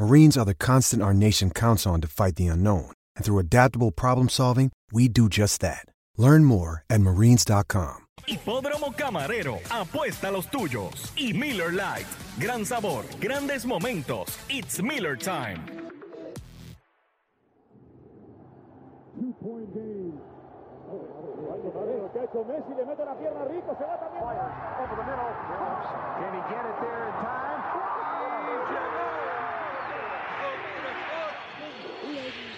Marines are the constant our nation counts on to fight the unknown. And through adaptable problem solving, we do just that. Learn more at marines.com. Hipódromo Camarero, apuesta a los tuyos. Y Miller Lite, gran sabor, grandes momentos. It's Miller Time. Messi le mete la pierna rico, se va también. Over the middle. Can he get it there in time?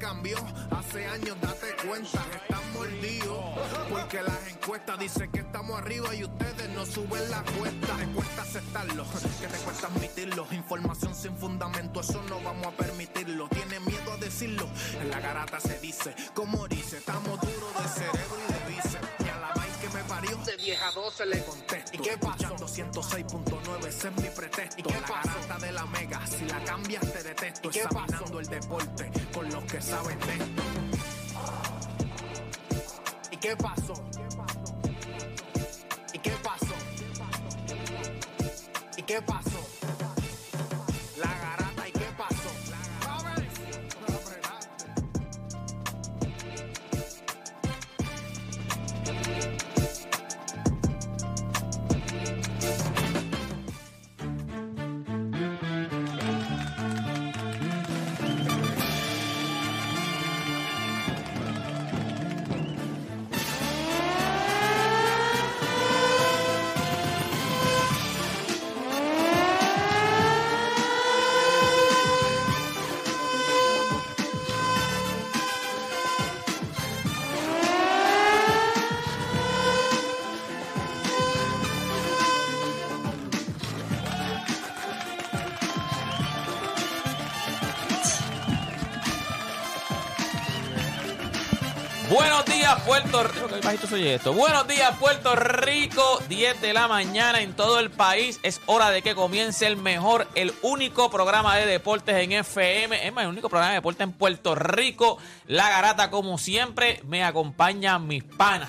cambió, hace años date cuenta, están mordidos, porque las encuestas dicen que estamos arriba y ustedes no suben la cuesta, te cuesta aceptarlo, que te cuesta admitirlo, información sin fundamento, eso no vamos a permitirlo, tiene miedo a decirlo, en la garata se dice, como dice, estamos duros de cerebro y de bíceps, y a la vaina que me parió, de vieja a 12 le contesto, ¿y qué pasó? 206.9, ese es mi pretexto, ¿y qué la garata de la mega, si la cambias te detesto, ¿Y qué examinando el deporte con los que saben de esto. ¿Y qué pasó? ¿Y qué pasó? ¿Y qué pasó? La días, Puerto Rico. Qué bajito soy esto. Buenos días, Puerto Rico. 10 de la mañana en todo el país. Es hora de que comience el mejor, el único programa de deportes en FM. Es más, el único programa de deportes en Puerto Rico. La garata, como siempre, me acompañan mis panas.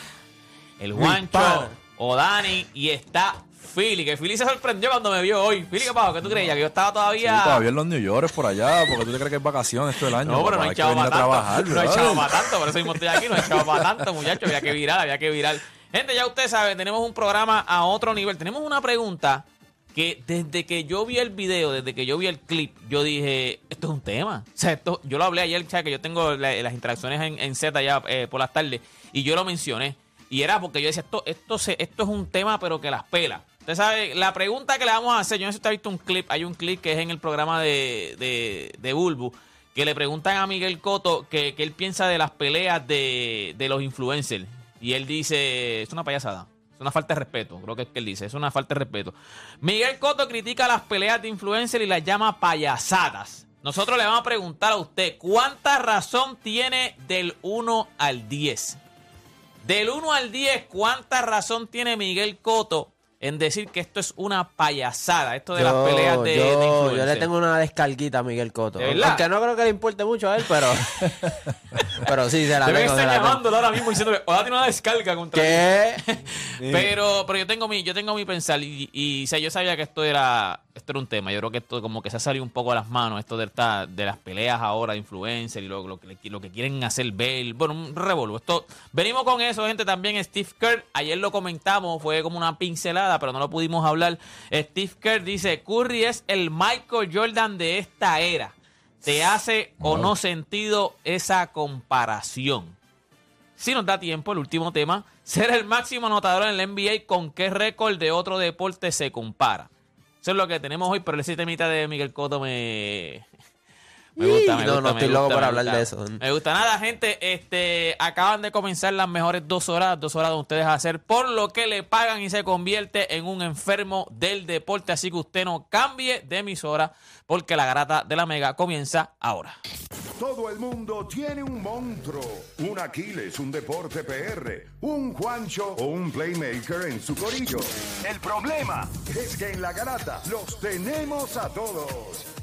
El Juancho, Odani y está Philly. Que Philly se sorprendió cuando me vio hoy. Philly, ¿qué pasó? ¿Qué tú creías? Que yo estaba todavía. Sí, todavía en los New York por allá, porque tú te crees que es vacaciones todo el año. No, pero no hay chavo para tanto. trabajar. no hay chavo para tanto, por eso mismo estoy aquí. No hay chavo para tanto, muchachos. Había que virar, había que virar. Gente, ya ustedes saben, tenemos un programa a otro nivel. Tenemos una pregunta que desde que yo vi el video, desde que yo vi el clip, yo dije, esto es un tema. O sea, esto, yo lo hablé ayer, ¿sabes? que yo tengo la- las interacciones en, en Z ya eh, por las tardes, y yo lo mencioné. Y era porque yo decía, esto, esto, se, esto es un tema, pero que las pela. Usted sabe, la pregunta que le vamos a hacer, yo no sé si usted ha visto un clip, hay un clip que es en el programa de, de, de Bulbu, que le preguntan a Miguel Coto que él piensa de las peleas de, de los influencers. Y él dice, es una payasada. Es una falta de respeto, creo que es que él dice, es una falta de respeto. Miguel Coto critica las peleas de influencers y las llama payasadas. Nosotros le vamos a preguntar a usted, ¿cuánta razón tiene del 1 al 10? Del 1 al 10, ¿cuánta razón tiene Miguel Coto en decir que esto es una payasada, esto de las peleas de, yo, de yo le tengo una descarguita a Miguel Cotto. ¿De verdad? Aunque no creo que le importe mucho a él, pero. pero sí, se la Deben tengo. se estar la tengo. llamándolo ahora mismo diciéndole, ojalá tiene una descarga contra mí". ¿Qué? Pero, pero yo tengo mi, yo tengo mi pensar y, y, o sea, yo sabía que esto era, esto era un tema. Yo creo que esto como que se ha salido un poco de las manos, esto de, esta- de las peleas ahora de influencer y lo que quieren hacer ver. Bueno, un revolvo. Esto, venimos con eso, gente. También Steve Kerr, ayer lo comentamos, fue como una pincelada, pero no lo pudimos hablar. Steve Kerr dice, Curry es el Michael Jordan de esta era. ¿Te hace o no sentido esa comparación? Si nos da tiempo, el último tema, ser el máximo anotador en el NBA, ¿con qué récord de otro deporte se compara? Eso es lo que tenemos hoy, pero ese temita de Miguel Cotto me... Me gusta, me No, gusta, no me estoy loco gusta, me hablar gusta. de eso. Me gusta nada, gente. Este, acaban de comenzar las mejores dos horas, dos horas donde ustedes hacer por lo que le pagan y se convierte en un enfermo del deporte. Así que usted no cambie de emisora porque la garata de la mega comienza ahora. Todo el mundo tiene un monstruo, un Aquiles, un deporte PR, un Juancho o un playmaker en su corillo. El problema es que en la garata los tenemos a todos.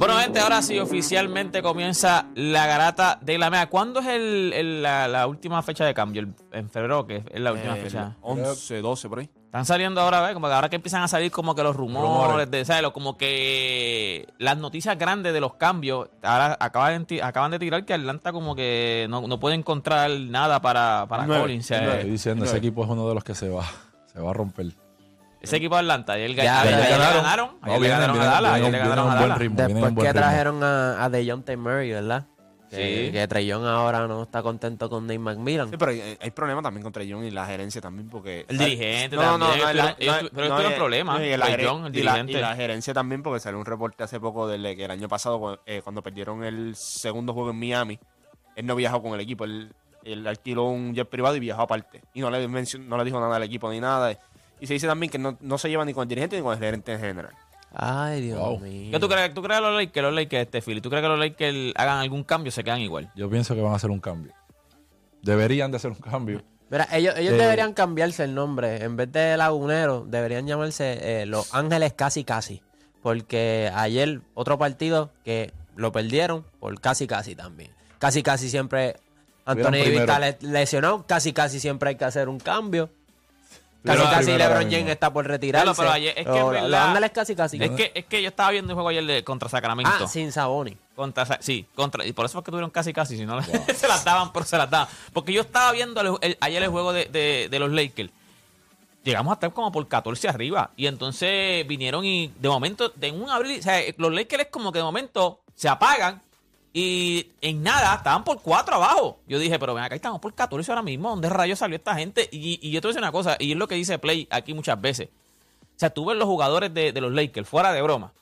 Bueno, gente, ahora sí oficialmente comienza la garata de la mega. ¿Cuándo es el, el- la, la última fecha de cambio? El- en febrero, que es la última fecha. 11, 12 por ahí. Están saliendo ahora, ¿ves? Como que ahora que empiezan a salir como que los rumores, Rumores. de, ¿sabes? Lo- Como que las noticias grandes de los cambios. Ahora acaban, de acaban de tirar que Atlanta como que no, no puede encontrar nada para, para Collins. Estoy diciendo, ese equipo es uno de los que se va, se va a romper. Ese equipo de Atlanta, ayer, ga- Ya, ayer- le ganaron. ganaron. No, Ayer le vienen, ganaron a Dallas. vienen, Ayer le vienen ganaron un a ritmo. Después que ritmo. trajeron a, a DeJounte Murray, ¿verdad? Sí. Que, que Young ahora no está contento con Nate McMillan. Sí, pero hay, hay problemas también con Young y la gerencia también porque... El dirigente No, no, también. no, ellos la- ellos no, pero ellos no, tuvieron y- problemas. no, y Young, el y la-. Y la gerencia también porque salió un reporte hace poco de que el año pasado eh, cuando perdieron el segundo juego en Miami, él no viajó con el equipo, él, él alquiló un jet privado y viajó aparte. Y no le, mencio- no le dijo nada al equipo ni nada. Y se dice también que no, no se lleva ni con el dirigente ni con el gerente en general. Ay, Dios Wow. mío. ¿Qué tú crees? ¿Tú crees que los Lakers, los Lakers, este Philly, tú crees que los Lakers hagan algún cambio se quedan igual? Yo pienso que van a hacer un cambio. Deberían de hacer un cambio. Mira, ellos, ellos Eh, deberían cambiarse el nombre. En vez de Lagunero, deberían llamarse eh, Los Ángeles Casi Casi. Porque ayer otro partido que lo perdieron por casi casi también. Casi casi siempre Anthony está primero. le- lesionado. Casi casi siempre hay que hacer un cambio. Casi Hubieran casi LeBron James está por retirarse. Claro, pero ayer- es que Los Ángeles Casi Casi. Es que, es que yo estaba viendo un juego ayer de, contra Sacramento. ah, sin Saboni. Contra, sí, contra, y por eso fue que tuvieron casi casi, si no se las daban, pero se las daban. Porque yo estaba viendo el- el- ayer el juego de, de- de los Lakers. Llegamos a estar como por 14 arriba. Y entonces vinieron y de momento, de un abril, o sea, los Lakers es como que de momento se apagan y en nada estaban por 4 abajo. Yo dije, pero ven acá estamos por 14 ahora mismo. ¿Dónde rayos salió esta gente? Y, y yo te voy a decir una cosa, y es lo que dice Play aquí muchas veces. O sea, tú ves los jugadores de, de los Lakers, fuera de broma.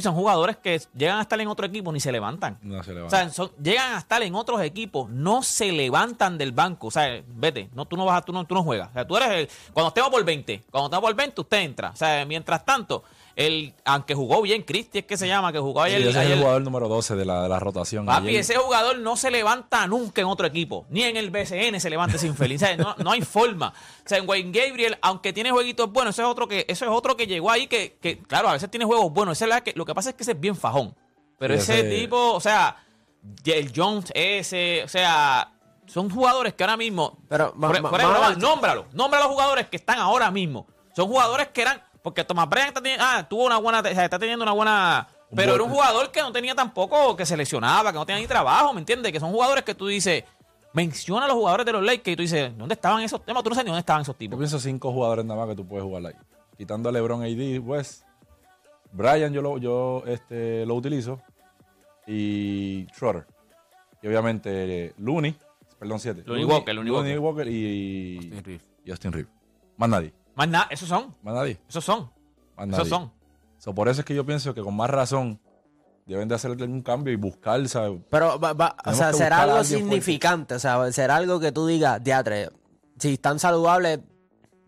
Son jugadores que llegan a estar en otro equipo ni se levantan. No se le O sea, son- llegan a estar en otros equipos, no se levantan del banco. O sea, vete, no, tú no vas a, tú no, tú no juegas. O sea, tú eres el, cuando estemos por 20, cuando estemos por 20, usted entra. O sea, mientras tanto, el, aunque jugó bien, Cristi es que se llama, que jugó Sí, ayer. ese es el jugador número 12 de la, de la rotación. Papi, Ayer- ese jugador no se levanta nunca en otro equipo. Ni en el BCN se levanta ese infeliz. O sea, no, no hay forma. O sea, en Wayne Gabriel, aunque tiene jueguitos buenos, eso es otro que, eso es otro que llegó ahí que, que, claro, a veces tiene juegos buenos. Ese es la que, lo que pasa es que ese es bien fajón. Pero ese, ese- tipo, o sea, el Jones ese, o sea, son jugadores que ahora mismo. Pero, va- fuera- va- fuera de vamos a broma, ver. nómbralo. Nombra a los jugadores que están ahora mismo. Son jugadores que eran. Porque Thomas Bryant está teniendo, ah, tuvo una buena, está teniendo una buena. Pero era un jugador que no tenía tampoco, que se lesionaba, que no tenía ni trabajo, ¿me entiendes? Que son jugadores que tú dices, menciona a los jugadores de los Lakers y tú dices, ¿dónde estaban esos temas? Tú no sabes ni dónde estaban esos Yo tipos. pienso cinco jugadores nada más que tú puedes jugar ahí. Quitando a LeBron, AD, West. Brian yo lo, yo, este, lo utilizo. Y Schroeder. Y obviamente Looney. Perdón, siete. Looney Walker, Looney Walker y, Austin Reeves. y Austin Reeves. Más nadie. Más nada, esos son, Más nadie. esos son, Más esos nadie. son. So, por eso es que yo pienso que con más razón deben de hacer algún cambio y buscar, ¿sabes? Pero, va- va- o sea, será algo alguien fuerte. significante. O sea, será algo que tú digas, teatre, si están saludables,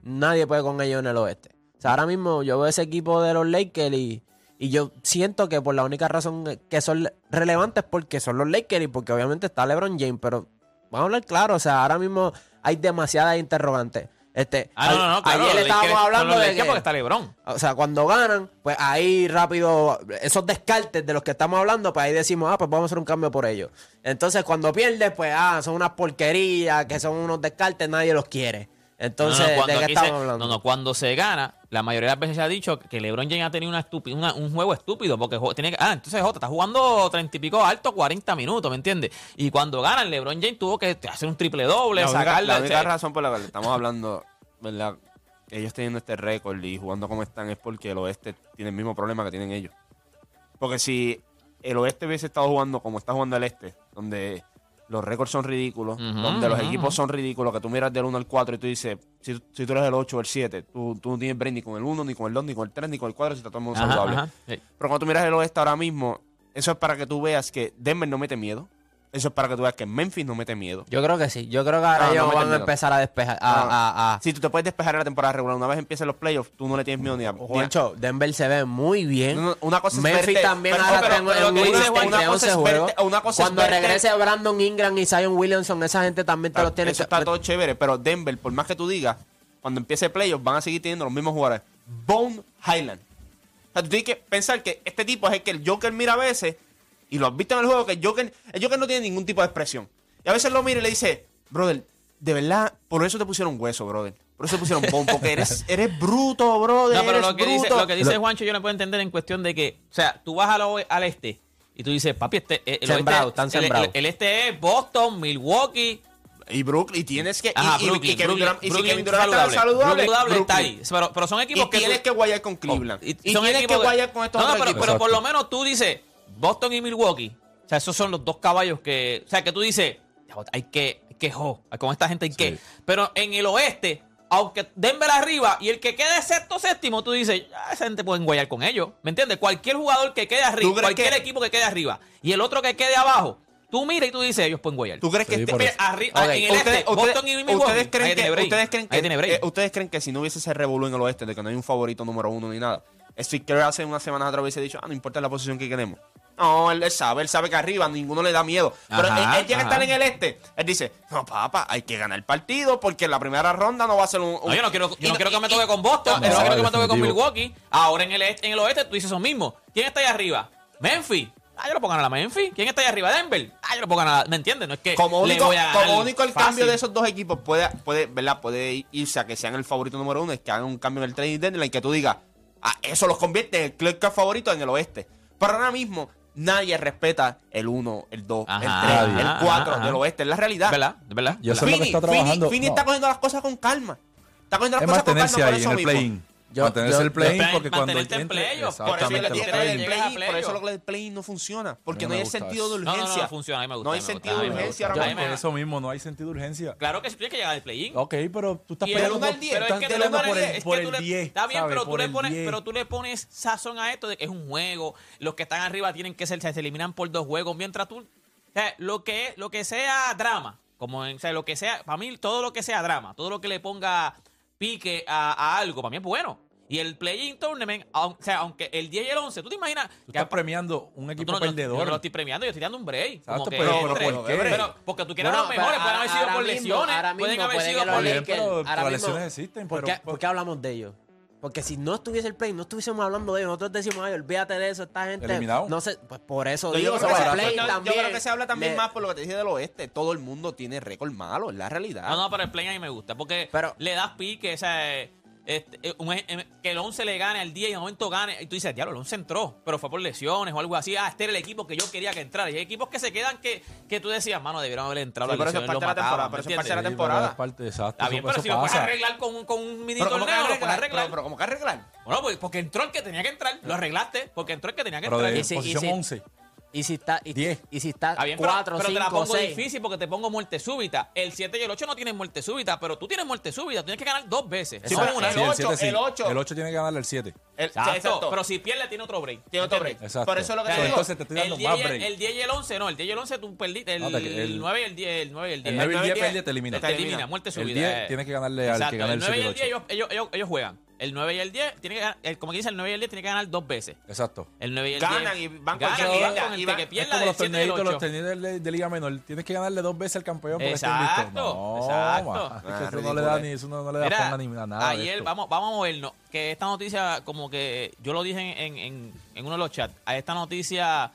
nadie puede con ellos en el oeste. O sea, ahora mismo yo veo ese equipo de los Lakers y, y yo siento que por la única razón que son relevantes es porque son los Lakers y porque obviamente está LeBron James. Pero vamos a hablar claro, o sea, ahora mismo hay demasiadas interrogantes. Este, Ah, no, no, no, claro, ayer estábamos hablando de que, porque está LeBron. o sea, cuando ganan, pues ahí rápido, esos descartes de los que estamos hablando, pues ahí decimos, ah, pues vamos a hacer un cambio por ellos. Entonces, cuando pierdes, pues, ah, son unas porquerías, que son unos descartes, nadie los quiere. Entonces, No, no, ¿de cuando qué aquí estamos se- hablando? No, no, cuando se gana, la mayoría de las veces se ha dicho que LeBron James ha tenido una estúpida, una- un juego estúpido, porque jo- tiene que, ah, entonces Jota está jugando treinta y pico alto, 40 minutos, ¿me entiendes? Y cuando ganan, LeBron James tuvo que hacer un triple doble, La única, sacarla. la única sea, razón por la que estamos hablando, ¿verdad? Ellos teniendo este récord y jugando como están es porque el oeste tiene el mismo problema que tienen ellos. Porque si el oeste hubiese estado jugando como está jugando el este, donde los récords son ridículos, Ujú, donde los ujú, equipos ujú. son ridículos, que tú miras del 1 al 4 y tú dices, si, si tú eres el 8 o el 7, tú, tú no tienes break ni con el 1, ni con el 2, ni con el 3, ni con el 4, si está todo el mundo Ajá, saludable. ajá, sí. Pero cuando tú miras el oeste ahora mismo, eso es para que tú veas que Denver no mete miedo. Eso es para que tú veas que Memphis no mete miedo. Yo creo que sí. Yo creo que ahora No, ellos van a empezar a despejar. A, No. a, a- Si tú te puedes despejar en la temporada regular, una vez empiecen los playoffs, tú no le tienes miedo ni a. a- Juancho, Denver se ve muy bien. Una cosa es Memphis verte- también pero- ahora tengo en de una cosa 11 es juegos. una cosa es Cuando verte- regrese Brandon Ingram y Zion Williamson, esa gente también te los tiene Eso está todo chévere, pero Denver, por más que tú digas, cuando empiece playoffs, van a seguir teniendo los mismos jugadores. Bone Highland. O sea, tú tienes que pensar que este tipo es el que el Joker mira a veces, y lo has visto en el juego, que el Joker, el Joker no tiene ningún tipo de expresión. Y a veces lo mira y le dice, brother, de verdad, por eso te pusieron hueso, brother. Por eso te pusieron bone, porque eres, eres bruto, brother. No, pero eres lo que, dice, lo que dice Juancho yo no puedo entender en cuestión de que, o sea, tú vas al, oe- al este y tú dices, papi, este, eh, el, Sembrado, están sembrados. el- el este es Boston, Milwaukee, Y Brooklyn, y tienes que. y- Ajá, y, y, Brooklyn, Kevin Brooklyn, Durant- y si Brooklyn Kevin Durant está saludable. saludable, está Brooklyn. ahí. Pero, pero son equipos Y que tienes tú- que guayar con Cleveland. Oh, y, son tienes equipos que guayar con estos No, no, otros pero, equipos. pero por lo menos tú dices Boston y Milwaukee. O sea, esos son los dos caballos que. O sea, que tú dices, hay que. Hay que jo, con esta gente hay que. Pero en el oeste, aunque Denver arriba y el que quede sexto séptimo, tú dices, "Ah, esa gente pueden guayar con ellos. ¿Me entiendes? Cualquier jugador que quede arriba, ¿Tú crees cualquier que- equipo que quede arriba y el otro que quede abajo, tú miras y tú dices, ellos pueden guayar. ¿Tú crees que Sí, este- mira, eso. Arri- Ok. en el ustedes, este, ustedes- Boston y Milwaukee. ustedes creen que, creen eh, ustedes creen que si no hubiese ese revolú en el oeste de que no hay un favorito número uno ni nada, Steve Kerr hace unas semanas atrás hubiese dicho, ah, no importa la posición que queremos. No, él, él sabe, él sabe que arriba ninguno le da miedo. Pero Ajá, él, a ajá. estar en el este. Él dice, no, papá, hay que ganar el partido porque en la primera ronda no va a ser un... un- No, yo no quiero, yo y- no quiero que me y- toque con Boston, No, yo no quiero que me toque con Milwaukee. Ahora en el, este, en el oeste tú dices eso mismo. ¿Quién está ahí arriba? Memphis. Ah, yo lo puedo ganar a Memphis. ¿Quién está ahí arriba? Denver. Ah, yo lo puedo ganar. ¿Me entiendes? No es que Como le único, voy a ganar como único el fácil. cambio de esos dos equipos puede, puede, ¿verdad? puede irse a que sean el favorito número uno, es que hagan un cambio en el trading deadline que tú digas, ah, eso los convierte en el club favorito en el oeste. Pero ahora mismo nadie respeta el 1, el 2, el 3, Ajá, el ajá, 4 ajá. del oeste, es la realidad. ¿Verdad? ¿Verdad? Y eso es lo que Fini, está trabajando. Fini No. está cogiendo las cosas con calma. Está cogiendo las Es cosas con calma por eso mismo. Yo- mantenerse yo- el play-in yo- porque cuando Por eso, el play-in, por eso playoff. lo que el play-in no funciona. Porque No hay sentido de No, no, urgencia. no, funciona. A mí me gusta. No hay sentido gusta, de urgencia ahora mí Por eso mismo no hay sentido de urgencia. Claro que sí, tienes que llegar al play-in. Ok, pero tú estás el peleando por, diez, Pero estás es que tú le peleando pones- por el, es que por tú el le- 10. Está bien, pero tú, le el pones, 10. pero tú le pones sazón a esto de que es un juego. Los que están arriba tienen que ser, se eliminan por dos juegos. Mientras tú, o sea, lo que, lo que sea drama, como en, o sea, lo que sea, para mí todo lo que sea drama, todo lo que le ponga pique a, a algo, para mí es bueno. Y el play-in tournament, aun- o sea, aunque el 10 y el 11, ¿tú te imaginas? Tú estás premiando un equipo no, no, perdedor. Yo no lo estoy premiando, yo estoy dando un break. Exacto, como que pero- pero entre. ¿por qué? Pero porque tú quieres Bueno, a los mejores, pero pueden haber sido ahora por mismo- lesiones, ahora pueden haber puede sido que los por... Bien, Lakers, pero ahora las mismo- lesiones existen, ¿Por, pero- qué, por qué hablamos de ellos? Porque si no estuviese el play, no estuviésemos hablando de ellos. Nosotros decimos, ay, olvídate de eso, esta gente. Eliminado. No sé, pues por eso Yo, digo, creo que sobre se- play yo- yo también. creo que se habla también le- más por lo que te dije del oeste. Todo el mundo tiene récord malo, es la realidad. No, no, pero el play a mí me gusta. Porque Pero- le das pique, o sea, este, eh, eh, que el 11 le gane al 10 y en un momento gane. Y tú dices, diablo, el 11 entró, pero fue por lesiones o algo así. Ah, este era el equipo que yo quería que entrara. Y hay equipos que se quedan que, que tú decías, mano, debieron haber entrado. Sí, pero eso es parte de la temporada, ¿me pero eso es parte de la? Sí, temporada. es parte, exacto. Está bien, eso- pero eso si lo puedes pasa. arreglar con, un- con un mini Pero ¿cómo que torneo, lo puedes arreglar? Pero, pero ¿cómo que arreglar? Bueno, pues porque entró el que tenía que entrar. Lo arreglaste porque entró el que tenía que Pero entrar. de Y si- y posición si- 11. Y si está, y, Diez. y si está Está bien, pero- 4, pero, te la 5, pongo 6. difícil porque te pongo muerte súbita. El 7 y el 8 no tienen muerte súbita, pero tú tienes muerte súbita. Tú tienes que ganar dos veces. Sí, No pero una. el Sí, ocho, siete sí. el ocho. El 8 tiene que ganarle el 7. El- Exacto. exacto. Pero si pierde, tiene otro break. Tiene otro break. Exacto. Por eso es lo que te digo. entonces te estoy dando el 10, más y el- break. el 10 y el 11, no, el 10 y el 11 tú perdiste. El, No, te- el- 9 y el 10, el 9 y el 10. El 9 y el 10 10 pierde, te elimina. te elimina, muerte El súbita. 10 eh. tiene que ganarle al Exacto, que gane el 9 y 7 y el el 10 8. ellos, ellos, ellos, ellos juegan. El 9 y el 10, tiene que ganar, el, como que dice, el 9 y el 10 tiene que ganar dos veces. Exacto. El 9 y el Ganan 10. y van con ganan el y que van pierda, con el y que van- que Es pierda como del los 7 y el torneitos, los 8. torneos de, de Liga Menor. Tienes que ganarle dos veces al campeón porque está invicto. Exacto, No, exacto. ma, es que Ah, eso no le da eh. ni, eso no, no le da Mira, forma ni a nada. de ayer, esto. vamos, vamos a movernos, que esta noticia, como que yo lo dije en, en, en uno de los chats, a esta noticia,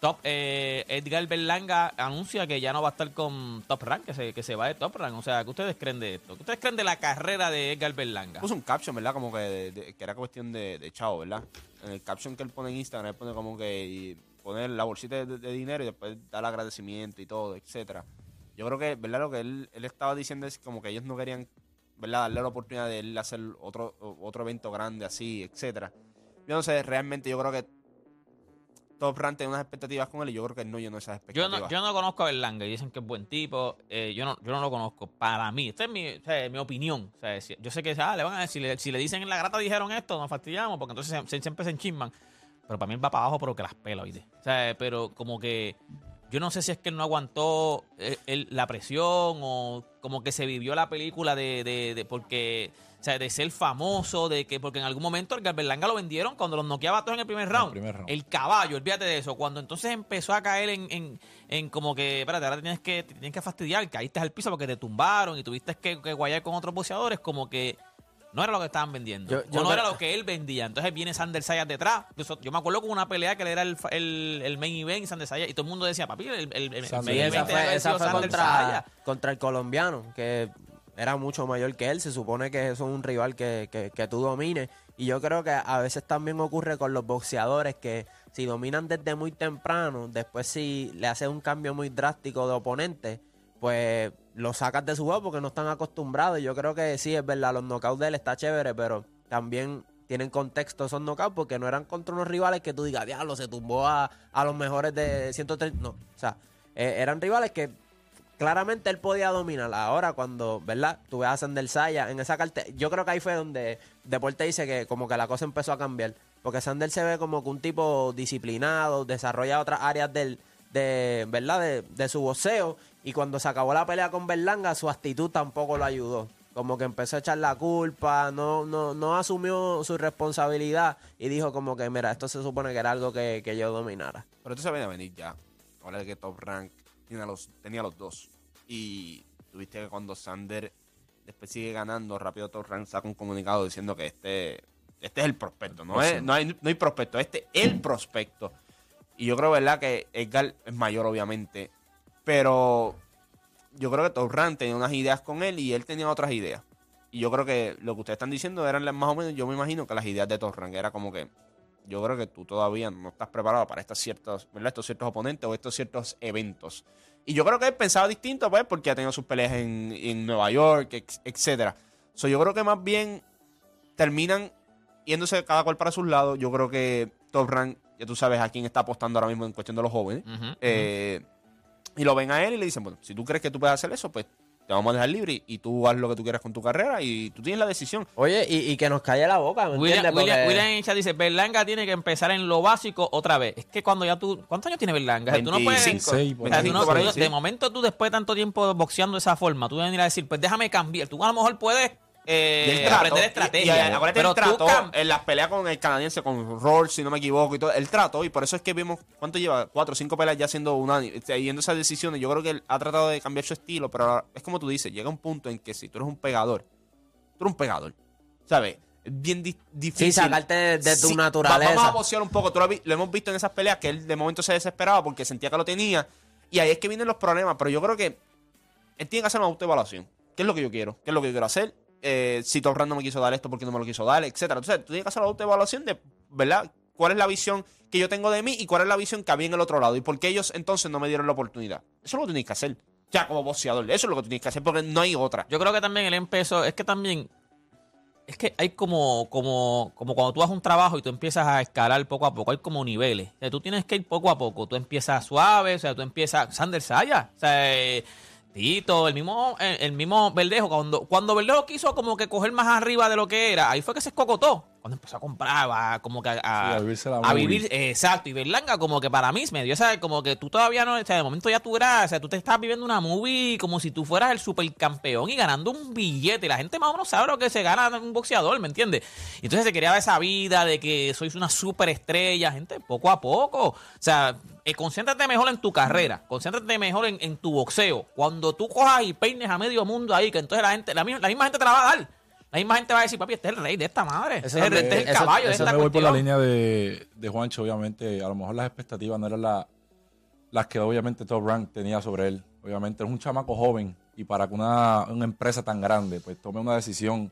Top, eh, Edgar Berlanga anuncia que ya no va a estar con Top Rank, que se, que se va de Top Rank. O sea, ¿qué ustedes creen de esto? ¿Qué ustedes creen de la carrera de Edgar Berlanga? Puso un caption, ¿verdad? Como que, que era cuestión de, de ¿verdad? En el caption que él pone en Instagram, él pone como que poner la bolsita de, de dinero y después dar agradecimiento y todo, etcétera. Yo creo que, ¿verdad? Lo que él, él estaba diciendo es como que ellos no querían, ¿verdad? Darle la oportunidad de él hacer otro, otro evento grande así, etcétera. Yo no sé, realmente yo creo que Top Rank tiene unas expectativas con él y yo creo que él no llenó esas Yo expectativas. no, yo no conozco a Berlanga y dicen que es buen tipo. eh, yo, no, yo no lo conozco. Para mí, esta es mi, o sea, mi opinión. O sea, si- yo sé que ah, le van a decir, si le, si le dicen en la grata dijeron esto, nos fastidiamos porque entonces se- se- siempre se enchisman. Pero para mí él va para abajo, pero que las pela, ¿oíste? O sea, pero como que yo no sé si es que él no aguantó eh, el- la presión o como que se vivió la película de, de, de- porque, o sea, de ser famoso, de que porque en algún momento el Berlanga lo vendieron cuando los noqueaba todos en el primer round. primer round. El caballo, olvídate de eso. Cuando entonces empezó a caer en, en, en como que, espérate, ahora tienes que, tienes que fastidiar, caíste al piso porque te tumbaron y tuviste que, que guayar con otros boxeadores, como que no era lo que estaban vendiendo. Yo- o no era lo que él vendía. Entonces viene Sander Sayas detrás. Yo, yo me acuerdo con una pelea que él era el, el, el main event y Sander Sayas. Y todo el mundo decía, papi, el, el, el main event fue, esa fue Sander contra, Sayas. contra el colombiano, que era mucho mayor que él. Se supone que eso es un rival que, que, que tú domines. Y yo creo que a veces también ocurre con los boxeadores que si dominan desde muy temprano, después si le haces un cambio muy drástico de oponente, pues lo sacas de su juego porque no están acostumbrados. Yo creo que sí, es verdad, los knockouts de él está chévere, pero también tienen contexto esos knockouts porque no eran contra unos rivales que tú digas, diablo, se tumbó a, a los mejores de 130. No, o sea, eh, eran rivales que claramente él podía dominar. Ahora, cuando, ¿verdad? Tú ves a Sander Saya en esa carta. Yo creo que ahí fue donde Deporte dice que como que la cosa empezó a cambiar. Porque Sander se ve como que un tipo disciplinado, desarrolla otras áreas del, de, ¿verdad? De, de su boxeo. Y cuando se acabó la pelea con Berlanga, su actitud tampoco lo ayudó. Como que empezó a echar la culpa, no, no, no asumió su responsabilidad y dijo como que, mira, esto se supone que era algo que, que yo dominara. Pero se viene a venir ya. Ahora de que Top Rank tenía los, tenía los dos. Y tuviste que cuando Sander después sigue ganando, rápido Top Rank saca un comunicado diciendo que este, este es el prospecto. No, es, no, hay, no hay prospecto, este es el prospecto. Y yo creo, ¿verdad? Que Edgar es mayor, obviamente. Pero yo creo que Top Rank tenía unas ideas con él y él tenía otras ideas. Y yo creo que lo que ustedes están diciendo eran las- más o menos, yo me imagino que las ideas de Top Rank era como que yo creo que tú todavía no estás preparado para estas ciertas, ¿verdad? estos ciertos oponentes o estos ciertos eventos. Y yo creo que él pensaba distinto, pues, porque ha tenido sus peleas en, en Nueva York, etcétera. So, yo creo que más bien terminan yéndose cada cual para sus lados. Yo creo que Top Rank, ya tú sabes a quién está apostando ahora mismo en cuestión de los jóvenes. Eh, y lo ven a él y le dicen, bueno, si tú crees que tú puedes hacer eso, pues te vamos a dejar libre y, y tú haz lo que tú quieras con tu carrera y tú tienes la decisión. Oye, y, y que nos calle la boca, ¿me William, entiendes? William, Porque- William chat dice, Berlanga tiene que empezar en lo básico otra vez. Es que cuando ya tú... ¿Cuántos años tiene Berlanga? O sea, tú no puedes... 25, Seis, por O sea, tú 25 no- tú- sí. De momento tú después de tanto tiempo boxeando de esa forma, tú venir a decir, pues déjame cambiar. Tú a lo mejor puedes eh, aprender y- y, estrategia. pero trató cam- en las peleas con el canadiense, con Rolls, si no me equivoco, y todo. Él trató, y por eso es que vimos, ¿cuánto lleva? Cuatro o cinco peleas ya siendo unánime, yendo esas decisiones. Yo creo que él ha tratado de cambiar su estilo, pero ahora, es como tú dices, llega un punto en que si tú eres un pegador, tú eres un pegador, ¿sabes? Es bien di- difícil. Sí, sacarte de, de tu Sí, naturaleza. va- Vamos a boxear un poco. Tú lo, lo hemos visto en esas peleas que él de momento se desesperaba porque sentía que lo tenía. Y ahí es que vienen los problemas. Pero yo creo que él tiene que hacer una autoevaluación. ¿Qué es lo que yo quiero? ¿Qué es lo que yo quiero hacer? Eh, si Top Rank no me quiso dar esto, porque no me lo quiso dar? Etcétera. Entonces, tú tienes que hacer la autoevaluación de, ¿verdad? ¿Cuál es la visión que yo tengo de mí y cuál es la visión que había en el otro lado? ¿Y por qué ellos entonces no me dieron la oportunidad? Eso es lo que tienes que hacer. Ya, como boxeador. Eso es lo que tienes que hacer porque no hay otra. Yo creo que también él empezó, es que también es que hay como, como, como cuando tú haces un trabajo y tú empiezas a escalar poco a poco, hay como niveles. Tú tienes que ir poco a poco. Tú empiezas suave, o sea, tú empiezas. Sander Saya, o sea, eh, Tito, el mismo, el, el mismo Verdejo. Cuando, cuando Verdejo quiso como que coger más arriba de lo que era, ahí fue que se escocotó. Cuando empezó a comprar, a- como que a, a- Sí, a vivirse la a movie. vivir, exacto. Y Berlanga, como que para mí me dio, ¿sabes? Como que tú todavía no, o sea, de momento ya tú eras, o sea, tú te estás viviendo una movie como si tú fueras el supercampeón y ganando un billete. Y la gente más o menos sabe lo que se gana un boxeador, ¿me entiendes? Y entonces se creaba esa vida de que sois una superestrella, gente, poco a poco. O sea, eh, concéntrate mejor en tu carrera, concéntrate mejor en, en tu boxeo. Cuando tú cojas y peines a medio mundo ahí, que entonces la gente, la misma, la misma gente te la va a dar. La misma gente va a decir, papi, este es el rey de esta madre. Eso es el, este es el caballo de eso esta me voy por la línea de, de Juancho, obviamente. A lo mejor las expectativas no eran la- las que obviamente Top Rank tenía sobre él. Obviamente es un chamaco joven y para que una, una empresa tan grande pues tome una decisión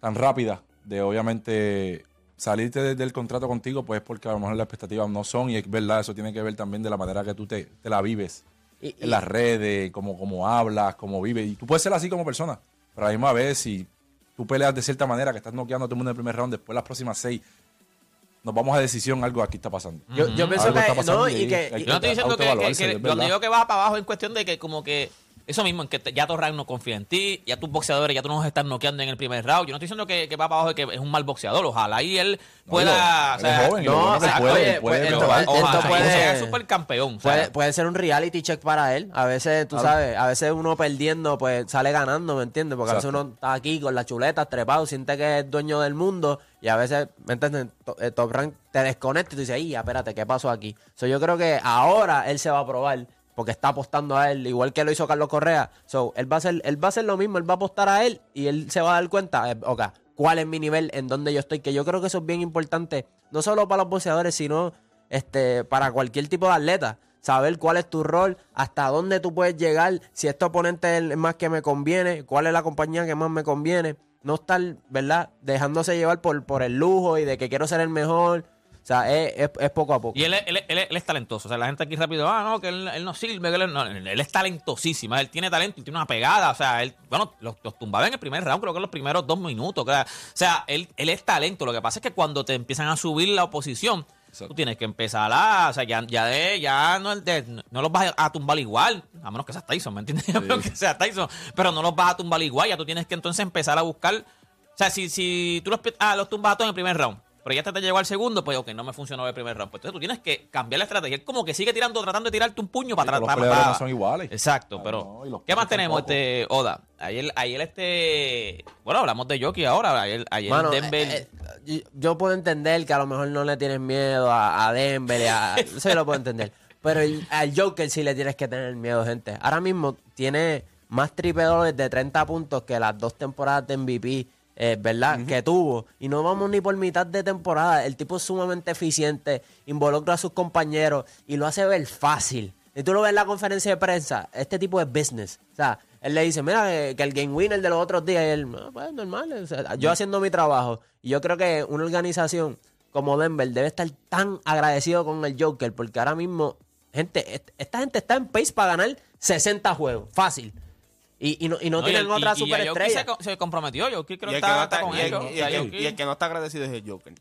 tan rápida de obviamente salirte de- del contrato contigo, pues es porque a lo mejor las expectativas no son y es verdad, eso tiene que ver también de la manera que tú te, te la vives Y- y- en las redes, como, como hablas, como vives. Y tú puedes ser así como persona, pero a la misma vez si tú peleas de cierta manera, que estás noqueando a todo el mundo en el primer round, después las próximas seis nos vamos a decisión, algo aquí está pasando. Yo, yo pienso Algo está que. pasando No, y que. y- Yo no estoy diciendo que, que, es digo que vas para abajo es cuestión de que como que eso mismo, en que te- ya Torran no confía en ti, ya tus boxeadores ya tú no nos estás noqueando en el primer round. Yo no estoy diciendo que, que va para abajo y que es un mal boxeador. Ojalá y él pueda... no, puede, pues, esto y puede- Puede, ser un reality check para él. A veces, tú sabes, a veces uno perdiendo, pues sale ganando, ¿me entiendes? Porque a veces uno está aquí con las chuletas, trepado, siente que es dueño del mundo y a veces, ¿me entiendes? To- eh, Top Rank te desconecta y tú dices, ¡ay, espérate, qué pasó aquí! So, yo creo que ahora él se va a probar porque está apostando a él, igual que lo hizo Carlos Correa. So, él va a hacer, él va a hacer lo mismo, él va a apostar a él y él se va a dar cuenta, eh, ok, cuál es mi nivel, en dónde yo estoy, que yo creo que eso es bien importante, no solo para los boxeadores, sino este, para cualquier tipo de atleta. Saber cuál es tu rol, hasta dónde tú puedes llegar, si este oponente es el más que me conviene, cuál es la compañía que más me conviene. No estar, ¿verdad? Dejándose llevar por, por el lujo y de que quiero ser el mejor. O sea, es, es- es poco a poco. Y él, es- él, él es- él es talentoso. O sea, la gente aquí rápido, ah, no, que él, él no sirve, que él, no, él es talentosísimo. Él tiene talento, él tiene una pegada. O sea, él, bueno, los, los tumbaba en el primer round, creo que en los primeros dos minutos. creo. O sea, él, él es talento. Lo que pasa es que cuando te empiezan a subir la oposición, Exacto. tú tienes que empezar a. O sea, ya, ya, de, ya no, de- no los vas a tumbar igual. A menos que seas Tyson, ¿me entiendes? A menos que seas Tyson. Pero no los vas a tumbar igual. Ya tú tienes que entonces empezar a buscar. O sea, si, si tú los, ah, los tumbas a todos en el primer round, pero ya te, te llegó al segundo, pues ok, no me funcionó el primer round. Pues entonces tú tienes que cambiar la estrategia. Él como que sigue tirando, tratando de tirarte un puño para Sí, los no son iguales. Exacto, pero. no, ¿Qué más tenemos, este, Oda? Ayer, ayer este. Bueno, hablamos de Jockey ahora. Ayer, ayer Mano, Denver. eh, eh, yo- puedo entender que a lo mejor no le tienes miedo a, a Denver, a, eso yo lo puedo entender. Pero el- al Joker sí le tienes que tener miedo, gente. Ahora mismo tiene más tripeadores de 30 puntos que las dos temporadas de MVP, eh, ¿verdad? Que tuvo. Y no vamos ni por mitad de temporada. El tipo es sumamente eficiente, involucra a sus compañeros y lo hace ver fácil. Y tú lo ves en la conferencia de prensa, este tipo es business. O sea, él le dice, mira, eh, que el game winner de los otros días, y él, "Ah, pues normal, o sea, yo haciendo mi trabajo. Y yo creo que una organización como Denver debe estar tan agradecido con el Joker, porque ahora mismo, gente, est- esta gente está en pace para ganar 60 juegos, fácil. Y, y no, y no, y tienen el- otra y- y a Jockey superestrella. se, co- se comprometió. Jockey creo Y que el que está, no con y el- ellos. y el que- Jockey- y el que no está agradecido es el Joker.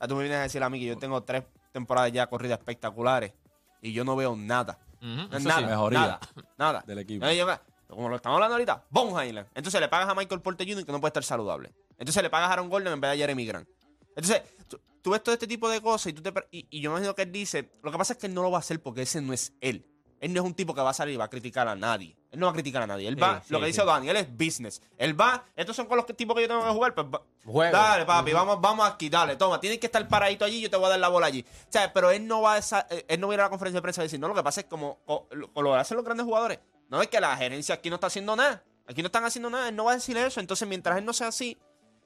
Ah, tú me vienes a decir a mí que yo tengo tres temporadas ya corridas espectaculares y yo no veo nada. No sí. nada, Mejoría nada, nada. del equipo. Yo- como lo estamos hablando ahorita, Von Highland. Entonces le pagas a Michael Porter Jr. que no puede estar saludable. Entonces le pagas a Aaron Gordon en vez de a Jeremy Grant. Entonces, tú, tú ves todo este tipo de cosas y, tú te, y, y yo me imagino que él dice, lo que pasa es que él no lo va a hacer porque ese no es él. Él no es un tipo que va a salir y va a criticar a nadie. Él no va a criticar a nadie. Él Sí, va, sí, lo que sí. dice Dani, él es business. Él va, estos son con los tipos que yo tengo que jugar, pues va- Juego. dale papi, vamos, vamos aquí, dale, toma, tienes que estar paradito allí, yo te voy a dar la bola allí. O sea, pero él no va a esa- eh, él no va a ir a la conferencia de prensa a decir, no, lo que pasa es como o- o lo hacen los grandes jugadores. No es que la gerencia aquí no está haciendo nada. Aquí no están haciendo nada, él no va a decir eso. Entonces, mientras él no sea así,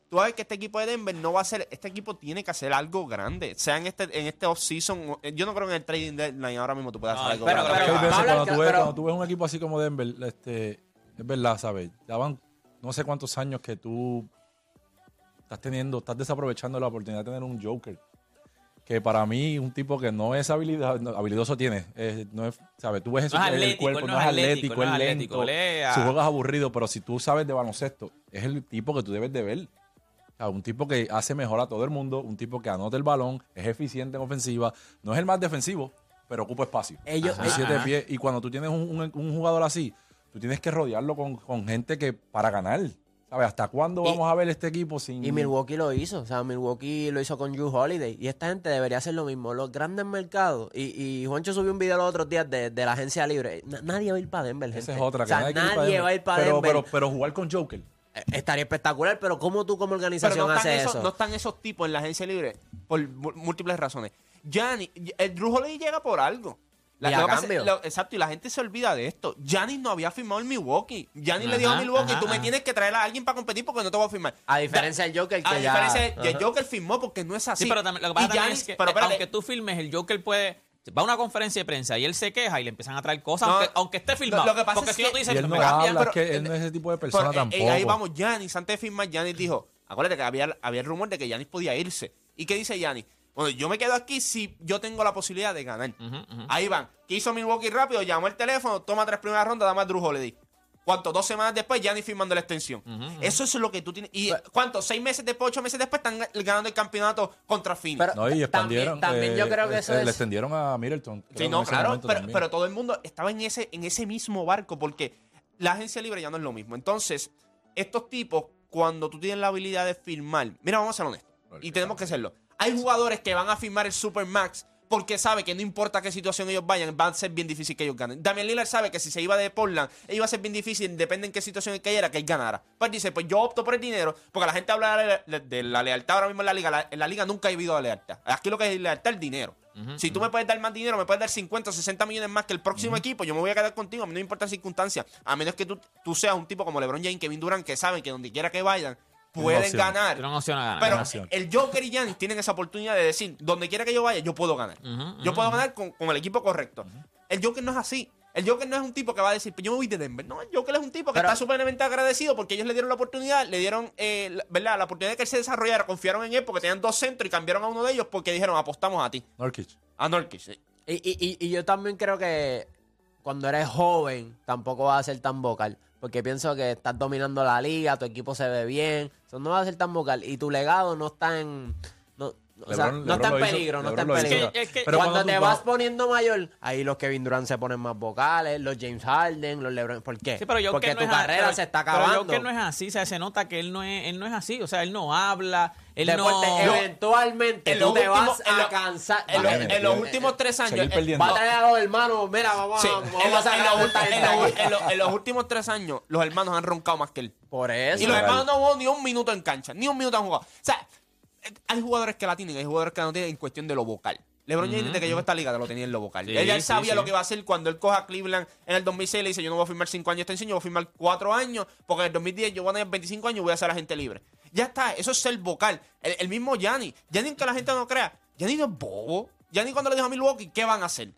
tú ver que este equipo de Denver no va a hacer, este equipo tiene que hacer algo grande. Sea en este, en este offseason, yo no creo que en el trading deadline ahora mismo tú puedas hacer algo pero- grande. Pero- veces cuando, tú ves, pero- cuando tú ves un equipo así como Denver, este, es verdad, ¿sabes? Ya van no sé cuántos años que tú estás teniendo, estás desaprovechando la oportunidad de tener un Joker. Que para mí, un tipo que no es habilidad, no, habilidoso tiene, es- no es, ¿sabes? Tú ves eso No es en el cuerpo, no es atlético, es lento, atlético, su juego es aburrido, pero si tú sabes de baloncesto, es el tipo que tú debes de ver. Un tipo que hace mejor a todo el mundo, un tipo que anota el balón, es eficiente en ofensiva, no es el más defensivo, pero ocupa espacio. Ellos- Con siete pies. Y cuando tú tienes un, un- un jugador así, tú tienes que rodearlo con, con gente que para ganar. ¿Sabes? ¿Hasta cuándo Y- vamos a ver este equipo sin. Y Milwaukee lo hizo, o sea, Milwaukee lo hizo con Drew Holiday. Y esta gente debería hacer lo mismo. Los grandes mercados. Y, y Juancho subió un video los otros días de, de la agencia libre. Na- nadie va a ir para Denver, gente. Esa es otra. O sea, que nadie va a ir para pero, Denver. pero, pero jugar con Joker. Estaría espectacular, pero ¿cómo tú como Pero organización no están, haces esos, eso? no están esos tipos en la agencia libre por mu- múltiples razones. Gianni, el Drew Holiday llega por algo. Y a lo que pasa- cambio. lo- exacto, y la gente se olvida de esto. Giannis no había firmado en Milwaukee. Giannis le dijo a Ajá, Milwaukee, ajá, tú me ajá. tienes que traer a alguien para competir porque no te voy a firmar. A diferencia Da- del Joker, que a ya- diferencia de Ajá. Joker firmó porque no es así. Sí, pero también, lo que pasa Y también Giannis- es que pero eh, espérate, aunque tú filmes, el Joker puede... Va a una conferencia de prensa y él se queja y le empiezan a traer cosas, No, aunque, aunque esté filmado. lo que pasa Porque es si no que- tú dices, Y él no me cambia, habla, pero- es que él no es ese tipo de persona Pero, eh, tampoco. eh, ahí vamos, Giannis, antes de firmar, Giannis dijo, acuérdate que había, había el rumor de que Giannis podía irse. ¿Y qué dice Giannis? Bueno, yo me quedo aquí si yo tengo la posibilidad de ganar. Ahí van. ¿Qué hizo Milwaukee rápido? Llamó el teléfono, toma tres primeras rondas, dame a Drew Holiday. ¿Cuánto? Dos semanas después, Giannis firmando la extensión. Eso es lo que tú tienes. ¿Y cuánto? ¿Seis meses después, ocho meses después están ganando el campeonato contra Phoenix? Pero- No, y expandieron. También- también yo creo que eso eh, es- Le extendieron a Middleton. Sí, no, claro, pero, todo el mundo estaba en ese, en ese mismo barco porque la agencia libre ya no es lo mismo. Entonces, estos tipos, cuando tú tienes la habilidad de firmar, mira, vamos a ser honestos, y tenemos que hacerlo. Hay jugadores que van a firmar el Supermax porque sabe que no importa qué situación ellos vayan, va a ser bien difícil que ellos ganen. Damian Lillard sabe que si se iba de Portland, iba a ser bien difícil, depende en qué situación él cayera, que él ganara. Pues dice, pues yo opto por el dinero, porque la gente habla de la, lealtad ahora mismo en la liga. La- en la liga nunca ha habido la lealtad. Aquí lo que es lealtad es el dinero. si tú me puedes dar más dinero, me puedes dar 50 o 60 millones más que el próximo equipo, yo me voy a quedar contigo, a mí no me importa la circunstancia. A menos que tú, tú seas un tipo como LeBron James, Kevin Durant, que saben que donde quiera que vayan, pueden opción. ganar. Tiene una opción a ganar. Pero opción. el Joker y Giannis tienen esa oportunidad de decir, donde quiera que yo vaya, yo puedo ganar. Ujú, yo ujú, puedo ujú. ganar con, con el equipo correcto. El Joker no es así. El Joker no es un tipo que va a decir, pues yo me voy de Denver. No, el Joker es un tipo que Pero- está súpermente agradecido porque ellos le dieron la oportunidad, le dieron, eh, la- ¿verdad? La oportunidad de que él se desarrollara, confiaron en él porque tenían dos centros y cambiaron a uno de ellos porque dijeron, apostamos a ti, Nurkic. a Norkic. sí. Y, y- y- y yo también creo que cuando eres joven tampoco vas a ser tan vocal. Porque pienso que estás dominando la liga, tu equipo se ve bien. Eso no va a ser tan vocal. Y tu legado no está en. No, o sea, LeBron- no está en hizo- peligro, no está en peligro. Es que- es que- Pero cuando, cuando te vas vas- poniendo mayor, ahí los Kevin Durant se ponen más vocales, los James Harden, los LeBron. ¿Por qué? Sí, pero Porque no tu es carrera pero- se está Pero acabando. Joker no es así, o sea, se nota que él no es, él no es así, o sea, él no habla, él Deporte, no... eventualmente en tú los te últimos- vas en a lo- cansar. En, los- en últimos tres años, perdiendo. Va a traer a los hermanos, mira, vamos, Sí, en, vamos los- a sacar en a los- en últimos tres años, los hermanos han roncado más que él. Por eso. Y los hermanos no jugó ni un minuto en cancha, ni un minuto han jugado. O sea, eh, hay jugadores que la tienen, hay jugadores que no tienen en cuestión de lo vocal. LeBron James, desde que llegó a esta liga, te lo tenía en lo vocal. Sí, él ya sí, sabía sí. lo que iba a hacer cuando él coja a Cleveland en el 2006. Le dice: Yo no voy a firmar 5 años de extensión, yo voy a firmar 4 años, porque en el 2010 yo voy a tener 25 años y voy a ser agente libre. Ya está, eso es ser vocal. El, el mismo Gianni. Gianni, que la gente no crea, Gianni no es bobo. Gianni, cuando le dijo a Milwaukee, ¿qué van a hacer?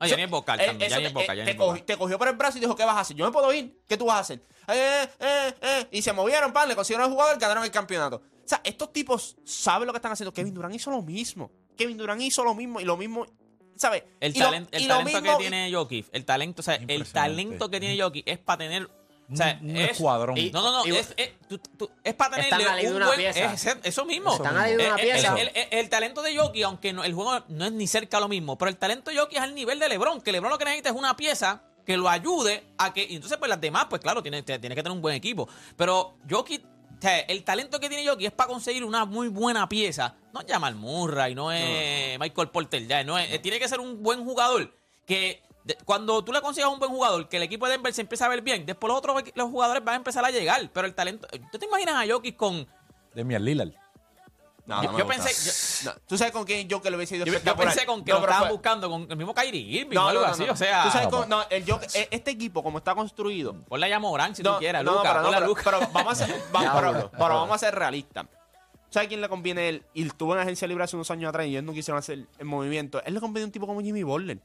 No, Gianni es vocal Eh, también, Gianni es vocal, eh, te, vocal. cogió, te cogió por el brazo y dijo, ¿qué vas a hacer? Yo me puedo ir. ¿Qué tú vas a hacer? Eh, eh, eh. Y se movieron, pan, le consiguieron al jugador, ganaron el campeonato. O sea, estos tipos saben lo que están haciendo. Kevin Durant hizo lo mismo. Kevin Durant hizo lo mismo y lo mismo, ¿sabes? El, talent- talento mismo- que tiene Jokic, el talento, o sea, el talento que tiene Jokic es para tener... O sea, Un- un es, escuadrón. y- no, no, no, Y- es, es, tú- tú- es para Están tenerle de un una buen... pieza. es- eso mismo. Están a la de una Eh, eh, pieza. El, el- el talento de Jokic, aunque no- el juego no es ni cerca lo mismo, pero el talento de Jokic es al nivel de LeBron, que LeBron lo que necesita es una pieza que lo ayude a que... Y entonces, pues las demás, pues claro, tiene, tiene que tener un buen equipo. Pero Jokic... o sea, el talento que tiene Jokic es para conseguir una muy buena pieza. No es Jamal Murray, no es Michael Porter, ya, no es, tiene que ser un buen jugador que cuando tú le consigas un buen jugador, que el equipo de Denver se empieza a ver bien, después los otros los jugadores van a empezar a llegar. Pero el talento. ¿Tú te imaginas a Jokic con. Demian Lillard. No, yo no pensé. yo- No, ¿Tú sabes con quién yo que lo hubiese ido Yo, yo pensé con que No, lo pero estaban fue- buscando con el mismo Kyrie Irving No, o algo no, no, así. no. O sea, ¿Tú sabes Vamos. con- no, el e- este equipo, como está construido, ponle a Morán si tú quieras, no, Luca. pero, no, ponle a pero- Luka. pero vamos a ser, pero- pero vamos a ser realistas. ¿Sabes quién le conviene él? Y estuvo en agencia libre hace unos años atrás y ellos no quisieron hacer el movimiento. Él le conviene un tipo como Jimmy Butler.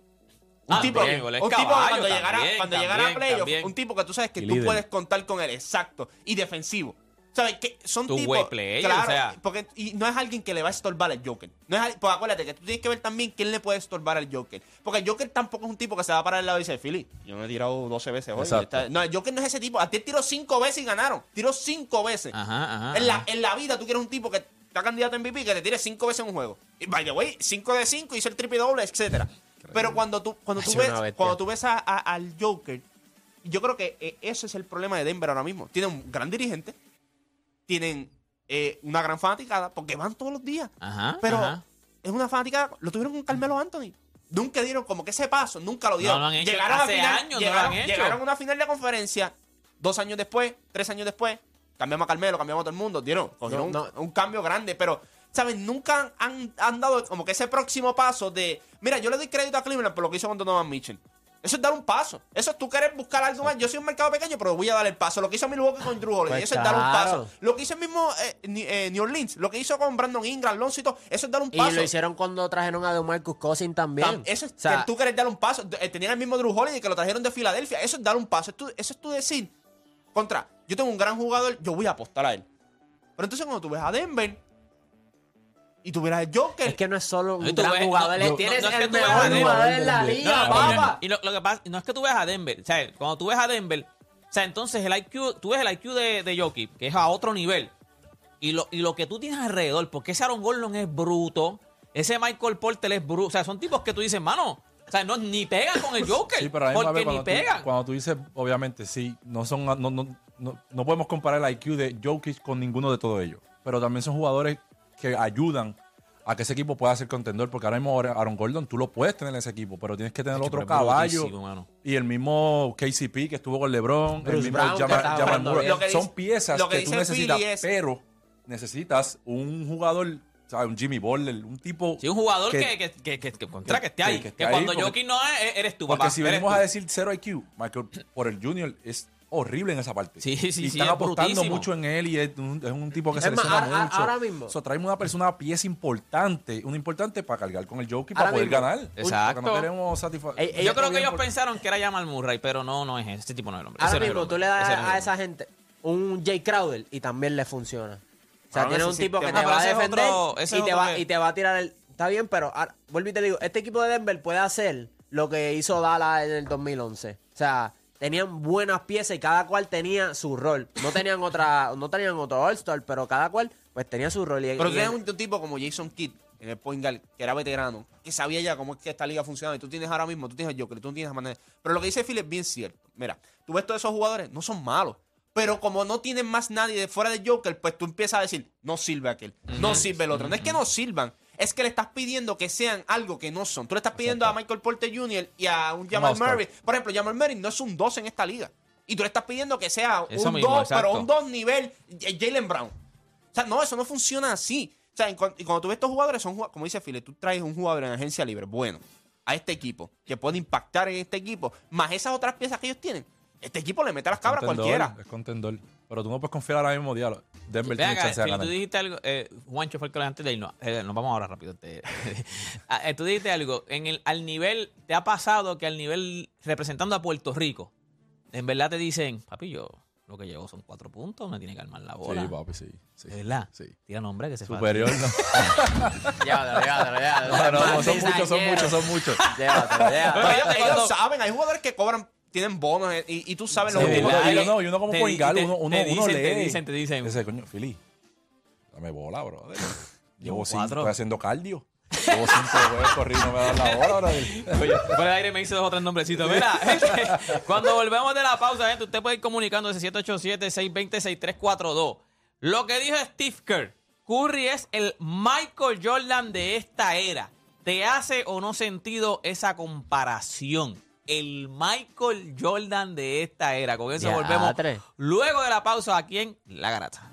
Un Ah, tipo, un tipo caballo cuando llegara, también, cuando llegara a playoff, un tipo que tú sabes que Y tú líder. puedes contar con él, exacto, y defensivo. ¿Sabes? Que son Two-way tipos. player, claro, o sea. porque, y no es alguien que le va a estorbar al Joker. No es, pues acuérdate que tú tienes que ver también quién le puede estorbar al Joker. Porque el Joker tampoco es un tipo que se va a parar al lado y dice, Philly, yo me he tirado 12 veces hoy. Está- No, el Joker no es ese tipo. A ti tiró 5 veces y ganaron. Tiró 5 veces. Ajá, ajá. En la, ajá. en la vida tú quieres un tipo que está candidato a MVP que te tire 5 veces en un juego. Y by the way, 5 de 5, hizo el triple doble, etcétera. Pero cuando tú, cuando tú Es ves, cuando tú ves a- a- al Joker, yo creo que eh, ese es el problema de Denver ahora mismo. Tienen un gran dirigente, tienen eh, una gran fanaticada, porque van todos los días. Ajá, Pero ajá. es una fanaticada, lo tuvieron con Carmelo Anthony. Nunca dieron como que ese paso, nunca lo dieron. No lo han hecho. Llegaron a Hace final, años no lo llegaron, han hecho. llegaron a una final de conferencia, dos años después, tres años después, cambiamos a Carmelo, cambiamos a todo el mundo, dieron, cogieron No, un- un, cambio grande, pero, ¿sabes? Nunca han, han dado como que ese próximo paso de, mira, yo le doy crédito a Cleveland por lo que hizo con Donovan Mitchell. Eso es dar un paso. Eso es tú querer buscar algo más. Yo soy un mercado pequeño, pero voy a dar el paso. Lo que hizo Milwaukee con Drew Holiday, Pues eso es dar un paso. Lo que hizo el mismo eh, eh, New Orleans, lo que hizo con Brandon Ingram, Alonso y todo, eso es dar un Y paso. lo hicieron cuando trajeron a DeMarcus Cousins también. Tam- Eso es O sea, que tú querés dar un paso. Eh, Tenían el mismo Drew Holiday que lo trajeron de Filadelfia. Eso es dar un paso. Es tú- Eso es tú decir, contra, yo tengo un gran jugador, yo voy a apostar a él. Pero entonces cuando tú ves a Denver y tú verás al Joker, es que no es solo un tú gran ves- jugador, no, es- no, tienes no es que el tú mejor jugador en la liga, papá. y lo, lo que pasa, no es que tú veas a Denver, o sea, cuando tú ves a Denver, o sea, entonces el IQ, tú ves el IQ de, de Jokic, que es a otro nivel, y lo, y lo que tú tienes alrededor, porque ese Aaron Gordon es bruto, ese Michael Porter es bruto, o sea, son tipos que tú dices, mano, o sea, no, ni pegan con el Joker, Sí, pero a porque vez, ni cuando, pegan. tú, cuando tú dices, obviamente, sí, no son no, no, no, no podemos comparar el IQ de Jokic con ninguno de todos ellos. Pero también son jugadores que ayudan a que ese equipo pueda ser contendor. Porque ahora mismo Aaron Gordon, tú lo puedes tener en ese equipo, pero tienes que tener otro caballo. mano. Y el mismo KCP que estuvo con LeBron, el mismo Brown, Jamal, Jamal Murray. Son piezas lo que que, tú necesitas, es- pero necesitas un jugador, ¿sabes? Un Jimmy Butler, un tipo. Sí, un jugador que, que- que, que, que, que contra, que- esté ahí. que Que, esté ahí, cuando Jokic no es, eres tú, Porque papá. si venimos tú. a decir cero IQ, Michael por el Junior es horrible en esa parte. Sí, sí, y sí, están es apostando brutísimo. mucho en él y es un, es un tipo que Es se lesiona mucho. ahora mismo. So, traemos una persona, pieza importante, una importante para cargar con el Joker Ahora para poder mismo. ganar. Exacto. Porque no queremos satisfacer. Yo creo que ellos por- pensaron que era Jamal Murray, pero no, no es ese, ese tipo no es el hombre. Ahora no es mismo tú le das a, esa gente un Jay Crowder y también le funciona. O sea, tiene un tipo que Ah, te pero va a defender y, te va, y te va a tirar el... Está bien, pero ahora, vuelvo y te digo, este equipo de Denver puede hacer lo que hizo Dallas en el 2011. O sea, tenían buenas piezas y cada cual tenía su rol. No tenían otra, no tenían otro All-Star, pero cada cual pues tenía su rol. Y, Pero tienes un tipo como Jason Kidd en el point guard, que era veterano, que sabía ya cómo es que esta liga funciona. Y tú tienes ahora mismo, tú tienes a Joker, tú tienes a manera. Pero lo que dice Phil es bien cierto. Mira, tú ves todos esos jugadores, no son malos. Pero como no tienen más nadie de fuera de Joker, pues tú empiezas a decir, no sirve aquel, no sirve el otro. No es que no sirvan, es que le estás pidiendo que sean algo que no son. Tú le estás pidiendo a Michael Porter Jr. y a un Jamal. Murray. Por ejemplo, Jamal Murray no es un 2 en esta liga. Y tú le estás pidiendo que sea Eso un mismo, 2, pero un 2 nivel Jalen Brown. O sea, no, eso no funciona así. O sea, y cuando tú ves estos jugadores, son como dice Philip, tú traes un jugador en agencia libre bueno a este equipo, que puede impactar en este equipo, más esas otras piezas que ellos tienen. Este equipo le mete a las cabras a Contendor, cualquiera. Es contendor. Pero tú no puedes confiar ahora mismo, diablo. Denver tiene chance de ganar. tú dijiste algo, eh, Juancho fue el que lo antes de irnos. Eh, nos vamos ahora rápido. te- Ah, eh, tú dijiste algo, en el, al nivel, ¿te ha pasado que al nivel representando a Puerto Rico, en verdad te dicen, papi, yo lo que llevo son cuatro puntos, me tiene que armar la bola? Sí, papi, sí. sí. ¿De verdad? Sí. Tira nombre que se Superior, no. Llévatelo, llévatelo, llévatelo. No, no, no, son muchos, son muchos, son muchos. Llévatelo, llévatelo. Pero ellos, ellos saben, hay jugadores que cobran, tienen bonos eh, y, y tú sabes lo que ¿verdad? y uno, no, y uno como Te point guard, uno, uno, te uno lee. te dicen, te dicen. Ese coño, Fili, dame bola, bro. Llevo cinco, estoy haciendo cardio. Llevo cinco juegos corridos, no me dan la bola, bro. Por el aire me hice dos o tres nombrecitos. Mira, gente, cuando volvemos de la pausa, gente, usted puede ir comunicando ese 787-620-6342. Lo que dijo Steve Kerr, Curry es el Michael Jordan de esta era. ¿Te hace o no sentido esa comparación? El Michael Jordan de esta era. Con eso Ya, volvemos tres. luego de la pausa aquí en La Garata.